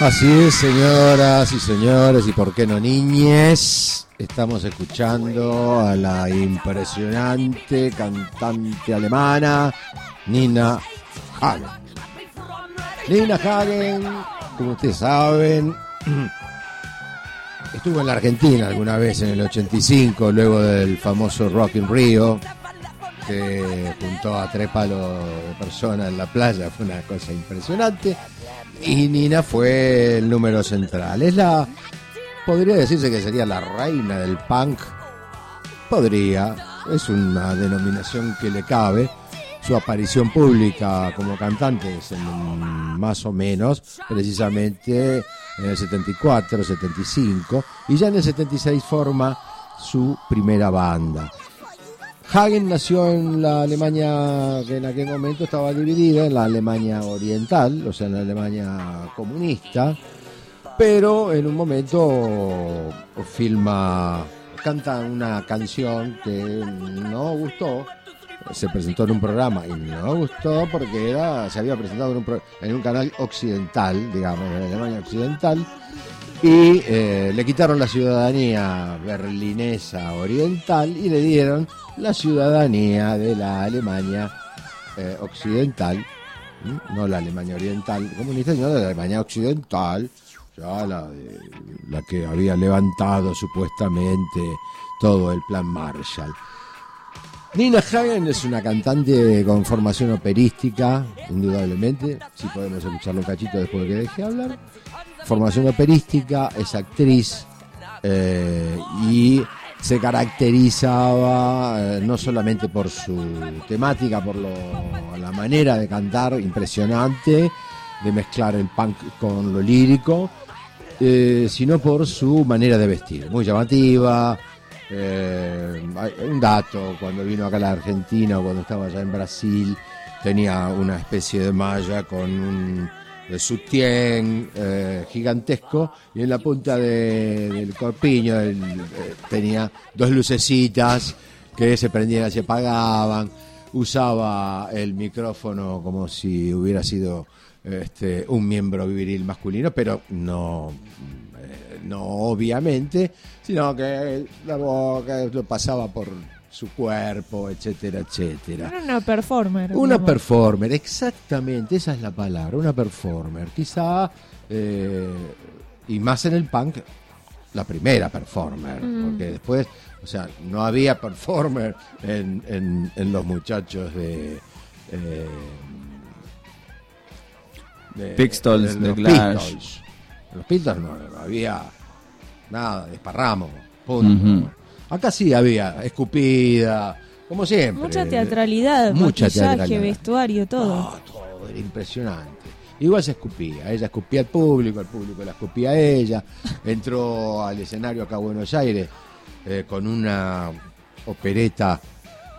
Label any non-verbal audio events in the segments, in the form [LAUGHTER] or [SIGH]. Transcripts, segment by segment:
Así es, señoras y señores, y por qué no niñes, estamos escuchando a la impresionante cantante alemana Nina Hagen. Nina Hagen, como ustedes saben, [CLEARS THROAT] estuvo en la Argentina alguna vez en el 85, luego del famoso Rock in Rio, que juntó a tres palos de personas en la playa, fue una cosa impresionante. Y Nina fue el número central. Es la. Podría decirse que sería la reina del punk. Podría. Es una denominación que le cabe. Su aparición pública como cantante es más o menos, precisamente en el 74, 75. Y ya en el 76 forma su primera banda. Hagen nació en la Alemania que en aquel momento estaba dividida, en la Alemania oriental, o sea, en la Alemania comunista, pero en un momento filma, canta una canción que no gustó, se presentó en un programa y no gustó porque era, se había presentado en un, en un canal occidental, digamos, en la Alemania occidental, y eh, le quitaron la ciudadanía berlinesa oriental y le dieron la ciudadanía de la Alemania eh, occidental, no la Alemania oriental comunista, sino de la Alemania occidental, ya la, la que había levantado supuestamente todo el plan Marshall. Nina Hagen es una cantante con formación operística, indudablemente, si podemos escucharlo un cachito después de que deje hablar formación operística, es actriz eh, y se caracterizaba eh, no solamente por su temática, por la manera de cantar impresionante, de mezclar el punk con lo lírico, eh, sino por su manera de vestir, muy llamativa. un dato, cuando vino acá a la Argentina o cuando estaba allá en Brasil, tenía una especie de malla con un de eh, gigantesco y en la punta del corpiño eh, tenía dos lucecitas que se prendían y se apagaban. Usaba el micrófono como si hubiera sido este, un miembro viril masculino, pero no, eh, no obviamente, sino que la boca lo pasaba por su cuerpo, etcétera, etcétera. Era una performer. Una performer, exactamente, esa es la palabra, una performer. Quizá, eh, y más en el punk, la primera performer, mm. porque después, o sea, no había performer en, en, los muchachos de... Eh, de Pistols, de, los Pistols. los Pistols no, había nada, desparramo, punto. Acá sí había escupida, como siempre. Mucha teatralidad, mucha maquillaje, vestuario, todo. todo, era impresionante. Igual se escupía, ella escupía al público, el público la escupía a ella. Entró al escenario acá a Buenos Aires eh, con una opereta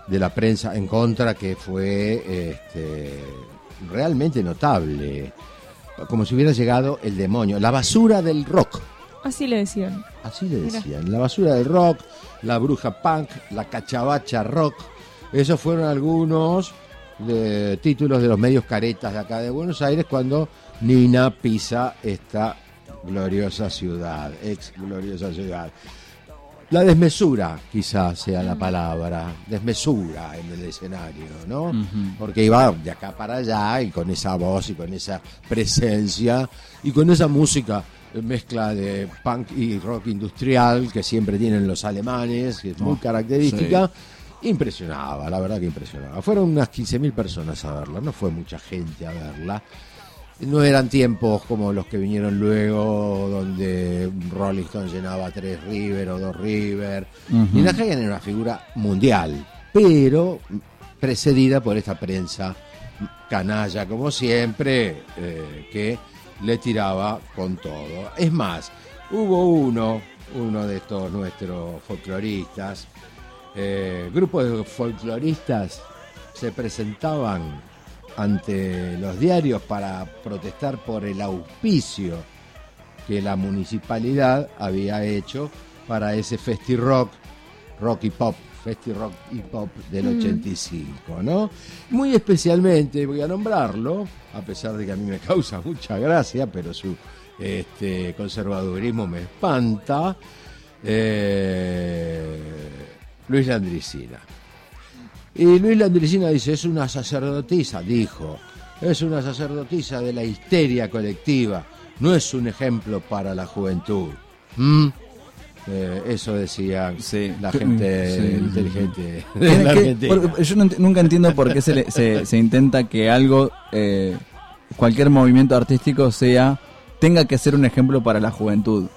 de la prensa en contra que fue este, realmente notable. Como si hubiera llegado el demonio, la basura del rock. Así le decían. Así le decían. La basura del rock, la bruja punk, la cachabacha rock. Esos fueron algunos de, títulos de los medios caretas de acá de Buenos Aires cuando Nina pisa esta gloriosa ciudad, ex gloriosa ciudad. La desmesura, quizás sea la palabra, desmesura en el escenario, ¿no? Porque iba de acá para allá y con esa voz y con esa presencia y con esa música mezcla de punk y rock industrial que siempre tienen los alemanes, que es muy oh, característica. Impresionaba, la verdad que impresionaba. Fueron unas 15.000 personas a verla, no fue mucha gente a verla. No eran tiempos como los que vinieron luego, donde Rolling Stone llenaba tres River o dos River. Y la era una figura mundial, pero precedida por esta prensa canalla, como siempre, eh, que le tiraba con todo. Es más, hubo uno, uno de estos nuestros folcloristas, eh, grupos de folcloristas se presentaban ante los diarios para protestar por el auspicio que la municipalidad había hecho para ese festi rock, rock y pop Festi Rock Hip Hop del 85, mm. ¿no? Muy especialmente voy a nombrarlo, a pesar de que a mí me [LAUGHS] causa mucha gracia, pero su este, conservadurismo me espanta, eh, Luis Landricina. Y Luis Landricina dice, es una sacerdotisa, dijo, es una sacerdotisa de la histeria colectiva, no es un ejemplo para la juventud. ¿Mm? Eh, eso decía la gente inteligente [LAUGHS] yo nunca entiendo por qué se, se, intenta que algo, eh, cualquier movimiento artístico sea, tenga que ser un ejemplo para la juventud.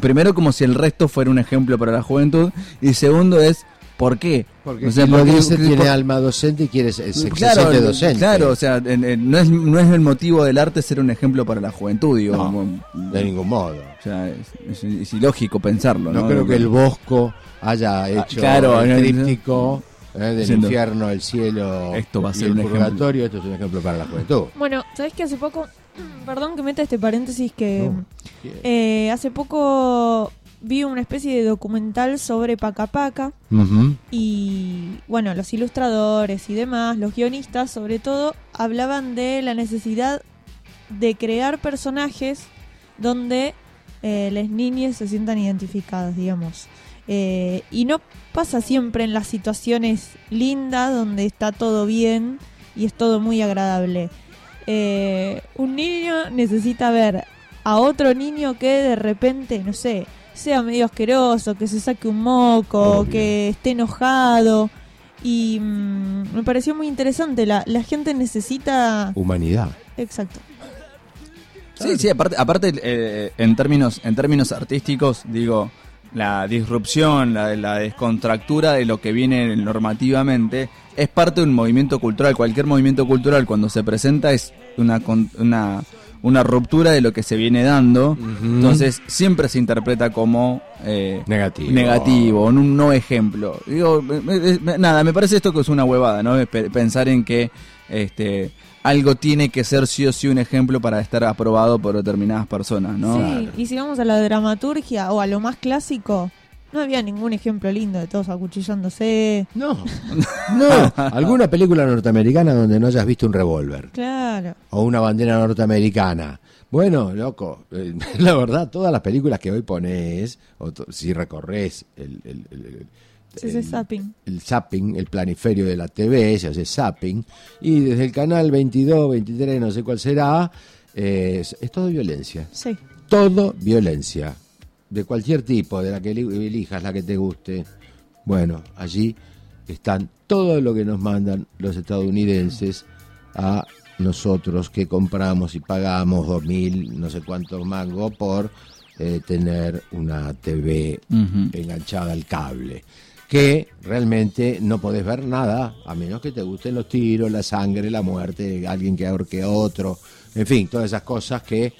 Primero como si el resto fuera un ejemplo para la juventud y segundo es ¿Por qué? Porque o lo dice tiene alma docente y quiere ser claro, docente. Claro, o sea, no, es, no es el motivo del arte ser un ejemplo para la juventud, digo. de ningún modo. O sea, es, ilógico pensarlo. No, creo que el Bosco haya ah, hecho claro, el tríptico eh, del infierno, el cielo esto va a ser el purgatorio. Esto es un ejemplo para la juventud. Bueno, ¿sabes que hace poco, [CLEARS THROAT] perdón que meta este paréntesis, que eh, hace poco vi una especie de documental sobre Paca Paca y bueno, los ilustradores y demás, los guionistas sobre todo, hablaban de la necesidad de crear personajes donde eh, las niñas se sientan identificadas, digamos. Eh, y no pasa siempre en las situaciones lindas donde está todo bien y es todo muy agradable. Eh, un niño necesita ver a otro niño que de repente, no sé, sea medio asqueroso, que se saque un moco, que esté enojado. Y mm, me pareció muy interesante. La, la gente necesita. Humanidad. Exacto. Sí, sí, aparte, aparte eh, en, términos, en términos artísticos, digo, la disrupción, la, la descontractura de lo que viene normativamente es parte de un movimiento cultural. Cualquier movimiento cultural cuando se presenta es una, una una ruptura de lo que se viene dando. Entonces siempre se interpreta como eh, negativo. negativo, un no ejemplo. Digo, nada, me parece esto que es una huevada, ¿no? Pensar en que este algo tiene que ser sí o sí un ejemplo para estar aprobado por determinadas personas, ¿no? Sí, y si vamos a la dramaturgia o a lo más clásico, no había ningún ejemplo lindo de todos acuchillándose. No, [LAUGHS] no. ¿Alguna película norteamericana donde no hayas visto un revólver? Claro. O una bandera norteamericana. Bueno, loco, eh, [LAUGHS] la verdad, todas las películas que hoy pones, o si recorres el, el, el se hace zapping. El zapping, el planiferio de la TV, se hace zapping. Y desde el canal 22, 23, no sé cuál será, eh, es, es todo violencia. Sí. Todo violencia de cualquier tipo, de la que elijas, la que te guste. Bueno, allí están todo lo que nos mandan los estadounidenses a nosotros que compramos y pagamos dos mil, no sé cuántos mangos por eh, tener una TV enganchada al cable. Que realmente no podés ver nada, a menos que te gusten los tiros, la sangre, la muerte, alguien que ahorque a otro, en fin, todas esas cosas que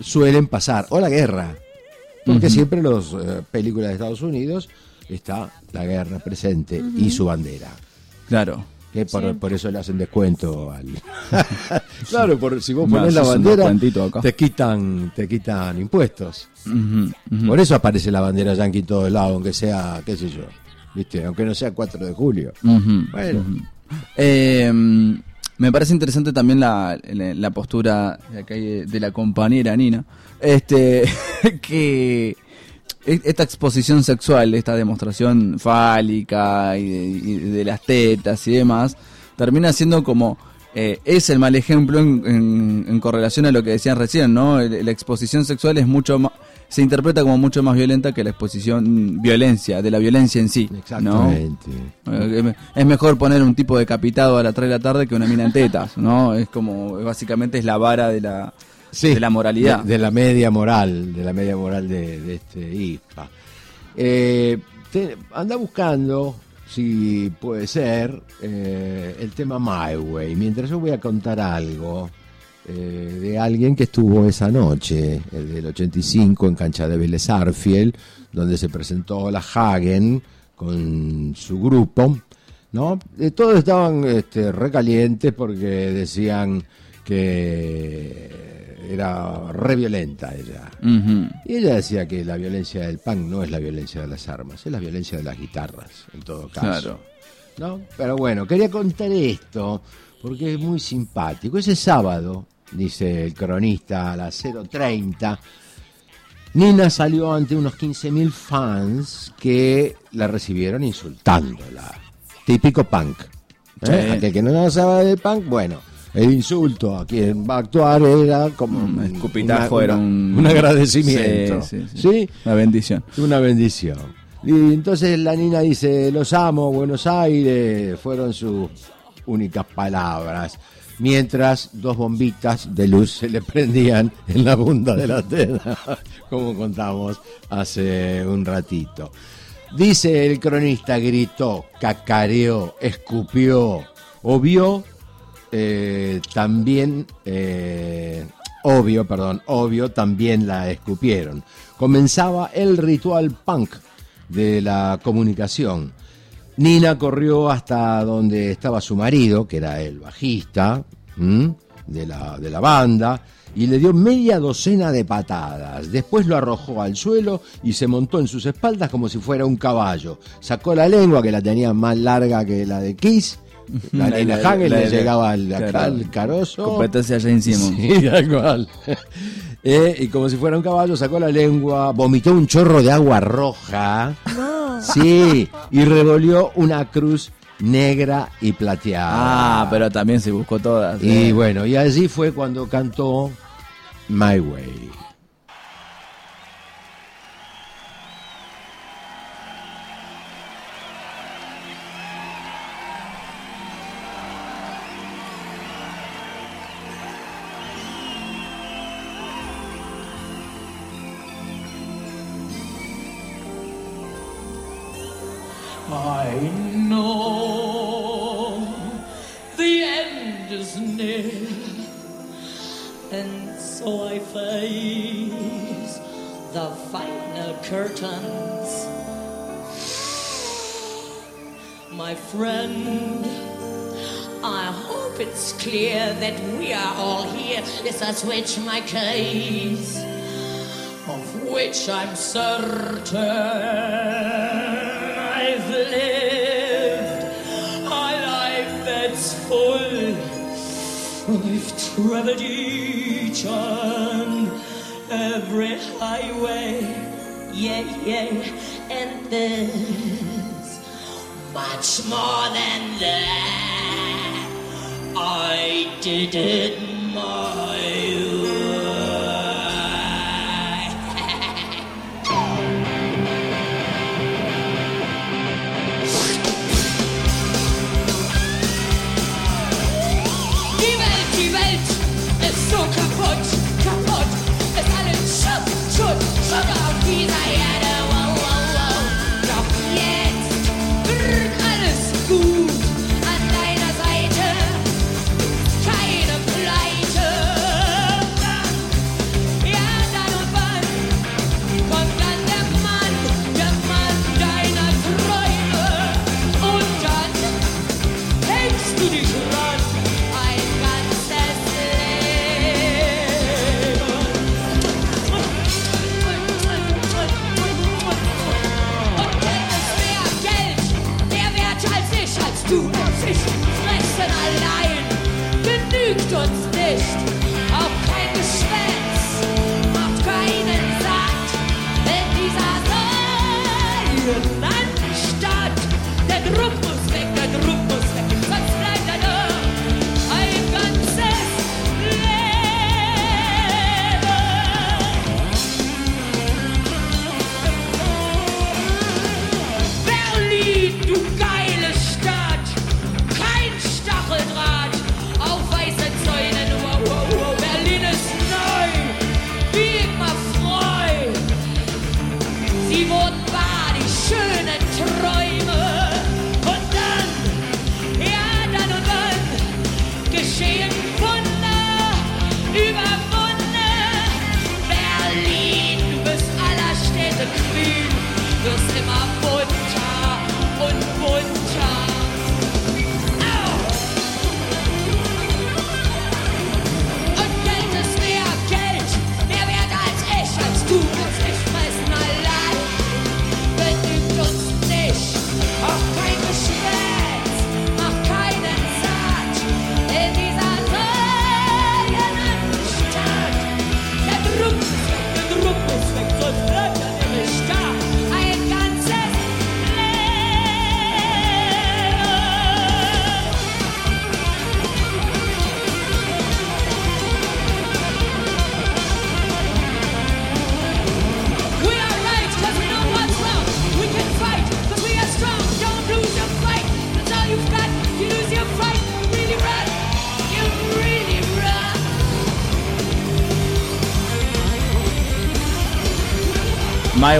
suelen pasar. O la guerra, porque siempre en las eh, películas de Estados Unidos está la guerra presente y su bandera. Claro. Que por, eso le hacen descuento al. [LAUGHS] claro, por, si vos pones la bandera, te quitan, te quitan impuestos. Por eso aparece la bandera yankee en todo lado, aunque sea, qué sé yo, ¿viste? Aunque no sea 4 de julio. Bueno. Eh, me parece interesante también la, la, postura de, de la compañera Nina, este, [LAUGHS] que e, esta exposición sexual, esta demostración fálica y de, las tetas y demás, termina siendo como eh, es el mal ejemplo en, en, correlación a lo que decían recién, ¿no? La exposición sexual es mucho más se interpreta como mucho más violenta que la exposición violencia, de la violencia en sí. Exactamente. Eh, es mejor poner un tipo decapitado a las 3 de la tarde que una mina en tetas, ¿no? Es como, básicamente es la vara de la, de la moralidad. De, la media moral, de la media moral de, este ISPA. Eh, anda buscando, si puede ser, eh, el tema My Way. Mientras yo voy a contar algo eh, de alguien que estuvo esa noche, el del 85, en cancha de Vélez Arfiel, donde se presentó la Hagen con su grupo. ¿no? Eh, todos estaban este, recalientes porque decían que era re violenta ella. Y ella decía que la violencia del punk no es la violencia de las armas, es la violencia de las guitarras, en todo caso. ¿No? Pero bueno, quería contar esto porque es muy simpático. Ese sábado, dice el cronista a las 0.30, Nina salió ante unos 15.000 fans que la recibieron insultándola. Típico punk. ¿eh? Aquel que no sabe del punk, bueno el insulto a quien va a actuar era como un escupitajo, era un, agradecimiento. Sí, Una bendición. Una bendición. Y entonces la niña dice, los amo, Buenos Aires, fueron sus únicas palabras. Mientras dos bombitas de luz se le prendían en la punta de la tela, [LAUGHS] como contamos hace un ratito. Dice el cronista, gritó, cacareó, escupió o vio eh, también, eh, obvio, perdón, obvio, también la escupieron. Comenzaba el ritual punk de la comunicación. Nina corrió hasta donde estaba su marido, que era el bajista de la, de la banda, y le dio media docena de patadas. Después lo arrojó al suelo y se montó en sus espaldas como si fuera un caballo. Sacó la lengua, que la tenía más larga que la de Kiss, [LAUGHS] la Nina Hagel le llegaba al, al carozo. Competencia Jane Simmons. Sí, [LAUGHS] tal cual. Eh, y como si fuera un caballo, sacó la lengua, vomitó un chorro de agua roja. [LAUGHS] Sí, y revolvió una cruz negra y plateada. Ah, pero también se buscó todas. Y eh. bueno, y allí fue cuando cantó My Way. I know the end is near, and so I face the final curtains. My friend, I hope it's clear that we are all here. Yes, I switch my case, of which I'm certain. And every highway, yeah, yeah, and there's much more than that. I did it My keep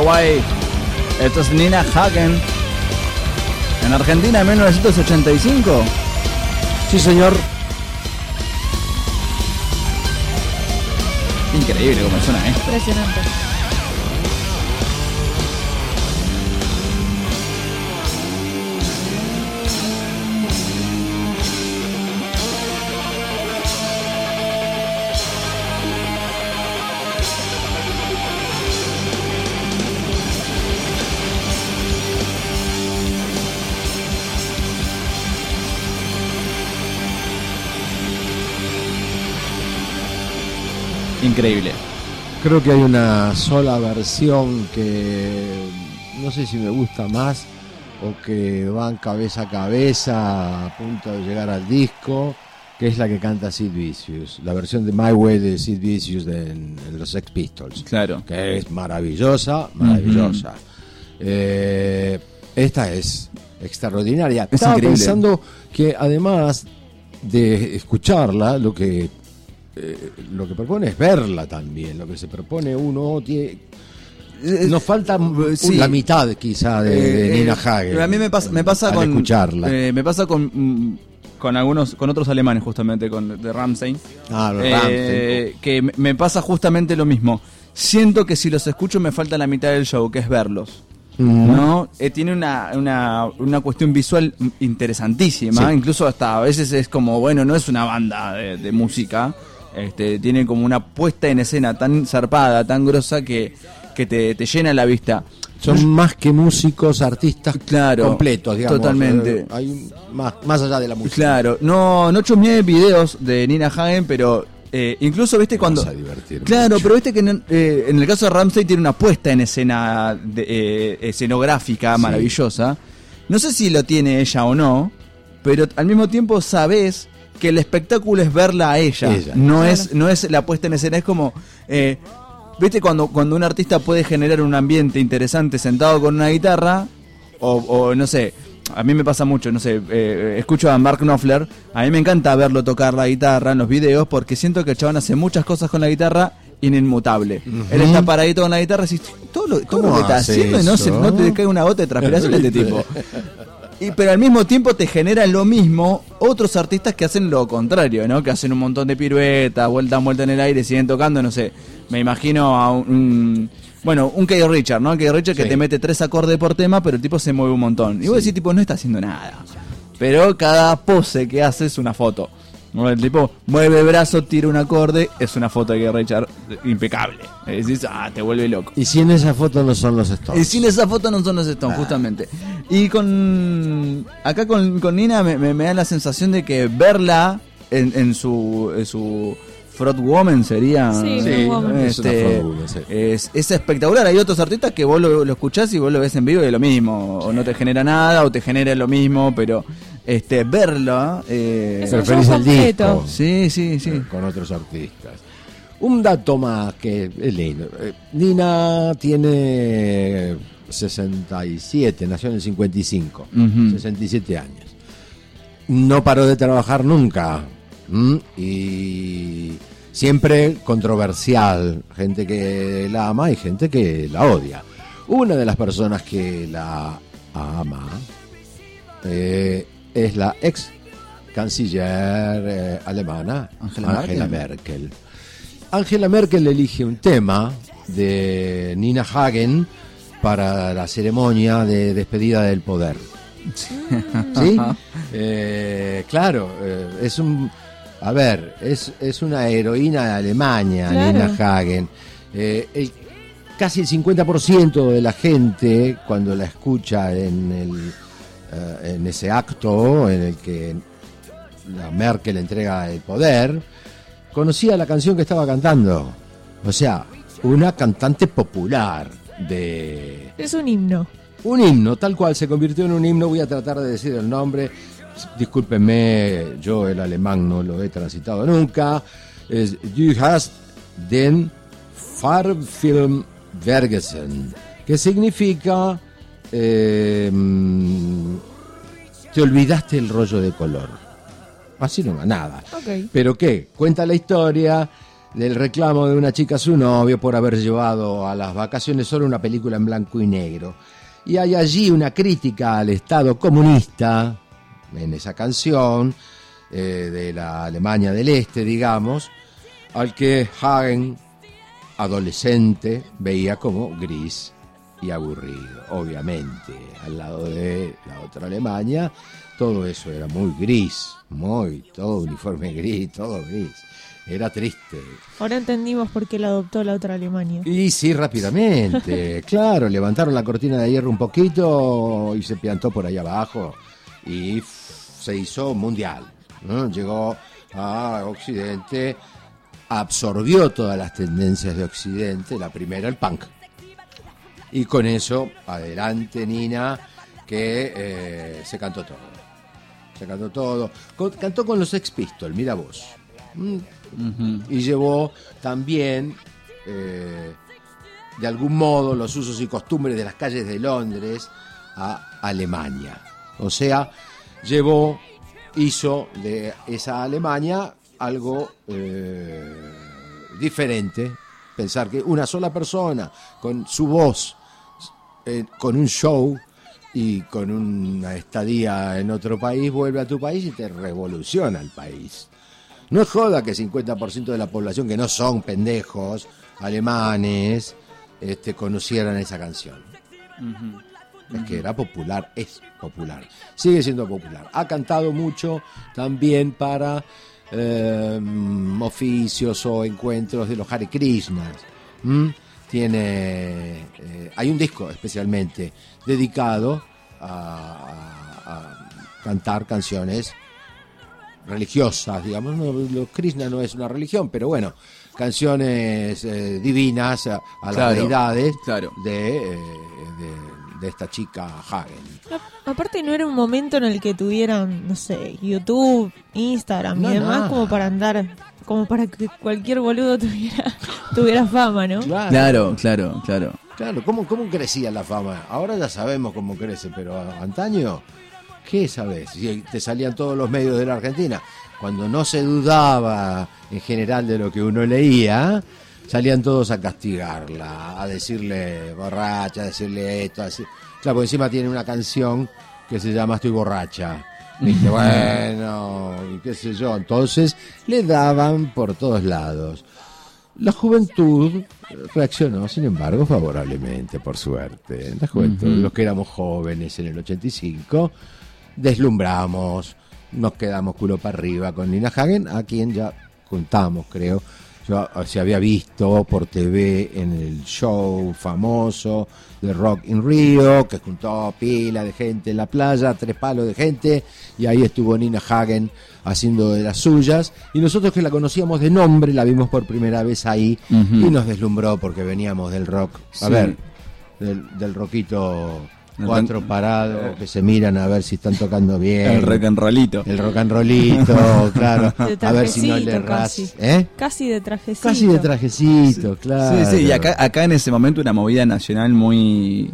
Way. Esto es Nina Hagen. En Argentina en 1985. Sí, señor. Increíble como suena, ¿eh? Impresionante. Increíble. Creo que hay una sola versión que no sé si me gusta más o que van cabeza a cabeza a punto de llegar al disco, que es la que canta Sid Vicious, la versión de My Way de Sid Vicious de, en, los Sex Pistols. Claro. Que es maravillosa, maravillosa. Eh, esta es extraordinaria. Es Estaba increíble. pensando que además de escucharla, lo que eh, lo que propone es verla también. Lo que se propone uno tiene. Nos falta sí. la mitad quizá de, de Eh, Nina eh, Hagen. A mí me pasa, me pasa con. escucharla. eh, me pasa con. Con algunos, con otros alemanes justamente, con de Ramstein. ah, Eh, que me- me pasa justamente lo mismo. Siento que si los escucho me falta la mitad del show, que es verlos. Mm. ¿no? Eh, tiene una, una, una cuestión visual interesantísima, Sí. incluso hasta a veces es como, bueno, no es una banda de, de música, este, tiene como una puesta en escena tan zarpada, tan grosa que, que te, te llena la vista. Son más que músicos, artistas Claro, completos, digamos. totalmente. Eh, Hay más, más allá de la música. Claro, no, no chusmeé videos de Nina Hagen, pero eh, incluso, viste, Te cuando... vas a divertir Claro, mucho. pero viste que en, eh, en el caso de Ramsey tiene una puesta en escena de- eh, escenográfica Sí. maravillosa. No sé si lo tiene ella o no, pero al mismo tiempo sabes que el espectáculo es verla a ella. Ella. No, Claro. es, no es la puesta en escena, es como... eh, ¿Viste cuando, cuando un artista puede generar un ambiente interesante sentado con una guitarra? O, o, no sé, a mí me pasa mucho, no sé, eh, escucho a Mark Knopfler, a mí me encanta verlo tocar la guitarra en los videos porque siento que el chabón hace muchas cosas con la guitarra inmutable. Él está paradito con la guitarra y todo lo, todo lo ¿Cómo que está haciendo y no, se, no te cae una gota de transpiración este tipo. [LAUGHS] Y, pero al mismo tiempo te genera lo mismo otros artistas que hacen lo contrario, ¿no? Que hacen un montón de piruetas, vuelta vuelta en el aire, siguen tocando, no sé. Me imagino a un... un- bueno, un Kay Richard, ¿no? Kay Richard que Sí. te mete tres acordes por tema, pero el tipo se mueve un montón. Y vos decís, tipo, no está haciendo nada. Pero cada pose que hace es una foto. El tipo mueve brazo, tira un acorde, es una foto de Richard impecable. Y decís, ah, te vuelve loco. Y si en esa foto no son los Stones. Y sin esa foto no son los Stones, justamente. Y con. Acá con, con Nina me, me- me da la sensación de que verla en, en su. En su Front Woman sería. Sí, Sí, Woman. es una Este, sí. es, es espectacular. Hay otros artistas que vos lo, lo escuchás y vos lo ves en vivo y es lo mismo. O no te genera nada, o te genera lo mismo, pero este verlo. eh, Es un disco. sí, sí, sí. con otros artistas. Un dato más que es lindo. Eh, Nina tiene 67, nació en el 55, Ujú. 67 años. No paró de trabajar nunca. Y siempre controversial. Gente que la ama y gente que la odia. Una de las personas que la ama eh, es la ex canciller eh, alemana Angela Angela Merkel. Merkel. Angela Merkel elige un tema de Nina Hagen para la ceremonia de despedida del poder. ¿Sí? [LAUGHS] Eh, claro, eh, es un. A ver, es, es una heroína de Alemania, Claro. Nina Hagen. Eh, el- casi el 50% de la gente, cuando la escucha en, el, eh, en ese acto en el que la Merkel entrega el poder, conocía la canción que estaba cantando. O sea, una cantante popular de, Es un himno. un himno, tal cual se convirtió en un himno. Voy a tratar de decir el nombre. Discúlpenme, yo el alemán no lo he transitado nunca. Es Du hast den Farbfilm vergessen, que significa eh, te olvidaste el rollo de color. Así no nada. ¿Pero qué? Cuenta la historia del reclamo de una chica a su novio por haber llevado a las vacaciones solo una película en blanco y negro. Y hay allí una crítica al Estado comunista en esa canción eh, de la Alemania del Este, digamos, al que Hagen, adolescente, veía como gris y aburrido. Obviamente, al lado de la otra Alemania, todo eso era muy gris, muy, todo uniforme gris, todo gris. Era triste. Ahora entendimos por qué la adoptó la otra Alemania. Y sí, rápidamente. [LAUGHS] claro, levantaron la cortina de hierro un poquito y se piantó por ahí abajo y se hizo mundial. Llegó a Occidente, absorbió todas las tendencias de Occidente, la primera el punk. Y con eso, adelante Nina, que eh, se cantó todo. Se cantó todo. cantó con los Ex Pistols, mira vos. Mm. Y llevó también, eh, de algún modo, los usos y costumbres de las calles de Londres a Alemania. O sea, llevó, hizo de esa Alemania algo eh, diferente. Pensar que una sola persona con su voz, eh, con un show y con una estadía en otro país, vuelve a tu país y te revoluciona el país. No es joda que 50% de la población que no son pendejos alemanes este, conocieran esa canción. Es que era popular, es popular, sigue siendo popular. Ha cantado mucho también para em, oficios o encuentros de los Hare Krishnas. Tiene, eh, hay un disco especialmente dedicado a cantar canciones religiosas, digamos. los Krishna no es una religión, pero bueno, canciones eh, divinas a, las deidades claro. Eh, de, de, esta chica Hagen. aparte no era un momento en el que tuvieran, no sé, YouTube, Instagram y demás como para andar, como para que cualquier boludo tuviera, tuviera fama, ¿no? Claro, claro, claro. Claro, ¿cómo, ¿cómo crecía la fama? Ahora ya sabemos cómo crece, pero antaño ¿Qué sabes? Si te salían todos los medios de la Argentina. Cuando no se dudaba en general de lo que uno leía, salían todos a castigarla, a decirle borracha, a decirle esto. A Claro, porque encima tiene una canción que se llama Estoy borracha. Viste, bueno, y qué sé yo. Entonces le daban por todos lados. La juventud reaccionó, sin embargo, favorablemente, por suerte. La juventud, los que éramos jóvenes en el 85, deslumbramos, nos quedamos culo para arriba con Nina Hagen, a quien ya contamos, creo. Yo se había visto por TV en el show famoso de Rock in Rio, que juntó pila de gente en la playa, tres palos de gente, y ahí estuvo Nina Hagen haciendo de las suyas. Y nosotros que la conocíamos de nombre, la vimos por primera vez ahí y nos deslumbró porque veníamos del rock. A ver, del, del rockito cuatro parados que se miran a ver si están tocando bien. [LAUGHS] El rock and rollito. El [LAUGHS] rock and rollito, claro. a ver si no le ras. Casi. ¿Eh? casi de trajecito. Casi de trajecito, claro. Sí, sí, y acá, acá en ese momento una movida nacional muy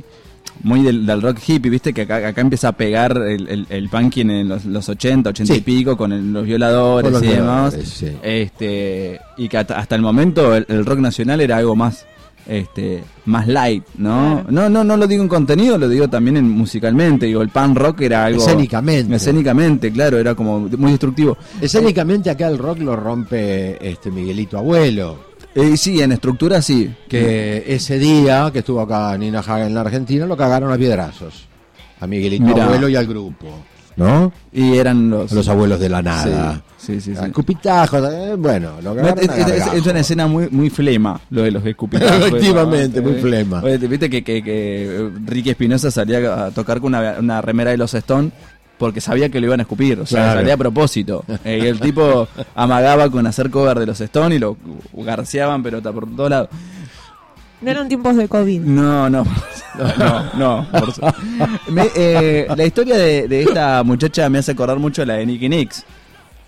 muy del, rock hippie, viste que acá, acá empieza a pegar el, el, punk en los, los 80, 80 y pico con los violadores y demás. Este, y que hasta, el momento el, rock nacional era algo más este más light, ¿no? No, no, no lo digo en contenido, lo digo también en musicalmente. Digo, el pan rock era algo. Escénicamente. Escénicamente, claro, era como muy destructivo. Escénicamente acá el rock lo rompe este Miguelito Abuelo. Eh, sí, en estructura sí. Que ese día que estuvo acá Nina Hagen en la Argentina lo cagaron a piedrazos. A Miguelito Abuelo y al grupo. ¿No? Y eran los, los abuelos de la nada. Sí, sí, sí. Escupitajos, eh, bueno, lo es, es, es, una escena muy, muy flema, lo de los escupitajos. [LAUGHS] Efectivamente, muy flema. Viste que, que, que Ricky Espinosa salía a tocar con una, una remera de los Stones porque sabía que lo iban a escupir, o sea, salía a propósito. Eh, y el tipo [LAUGHS] amagaba con hacer cover de los Stones y lo garceaban, pero por todos lados. No eran tiempos de COVID. No, no. [LAUGHS] No, no. Eh, la historia de, esta muchacha me hace acordar mucho a la de Nicky Nix.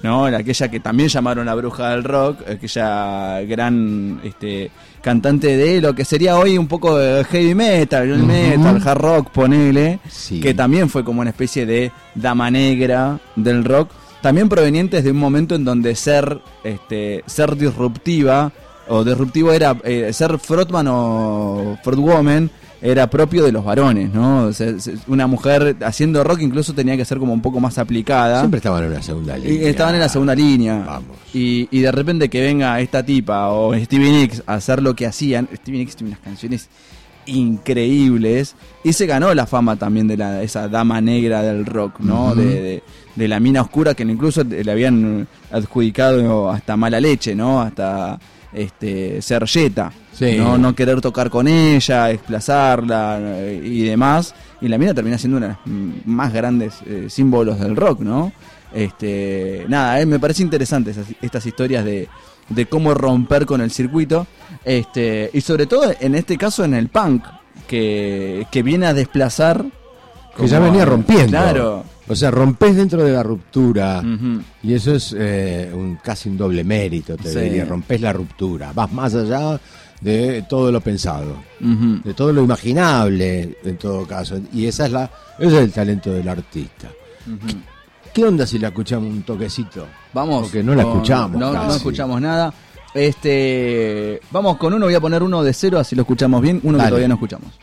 ¿no? Aquella que también llamaron la bruja del rock, aquella gran este, cantante de lo que sería hoy un poco de heavy metal, metal, hard rock, ponele, que también fue como una especie de dama negra del rock, también provenientes de un momento en donde ser, este, ser disruptiva o disruptivo era eh, ser frontman o frontwoman era propio de los varones, ¿no? una mujer haciendo rock incluso tenía que ser como un poco más aplicada. Siempre estaban en la segunda línea. Y estaban en la segunda línea. Vamos. Y, y de repente que venga esta tipa o Stevie Nicks a hacer lo que hacían. Stevie Nicks tiene unas canciones increíbles y se ganó la fama también de la, esa dama negra del rock, ¿no? de, de, la mina oscura que incluso le habían adjudicado hasta mala leche, ¿no? Hasta este, ser yeta, ¿no? no querer tocar con ella, desplazarla eh, y demás. Y la mina termina siendo una de las más grandes eh, símbolos del rock, ¿no? Este, nada, eh, me parece interesante estas historias de, de cómo romper con el circuito. Este, y sobre todo en este caso en el punk, que, que viene a desplazar. Que ya venía rompiendo. Claro. O sea, rompes dentro de la ruptura. Y eso es eh, un, casi un doble mérito, te diría. Rompes la ruptura. Vas más allá de todo lo pensado. De todo lo imaginable, en todo caso. Y esa es la, ese es el talento del artista. ¿Qué, onda si la escuchamos un toquecito? Vamos. Porque no la escuchamos. No, no escuchamos nada. Este, vamos con uno, voy a poner uno de cero, así lo escuchamos bien. Uno que todavía no escuchamos.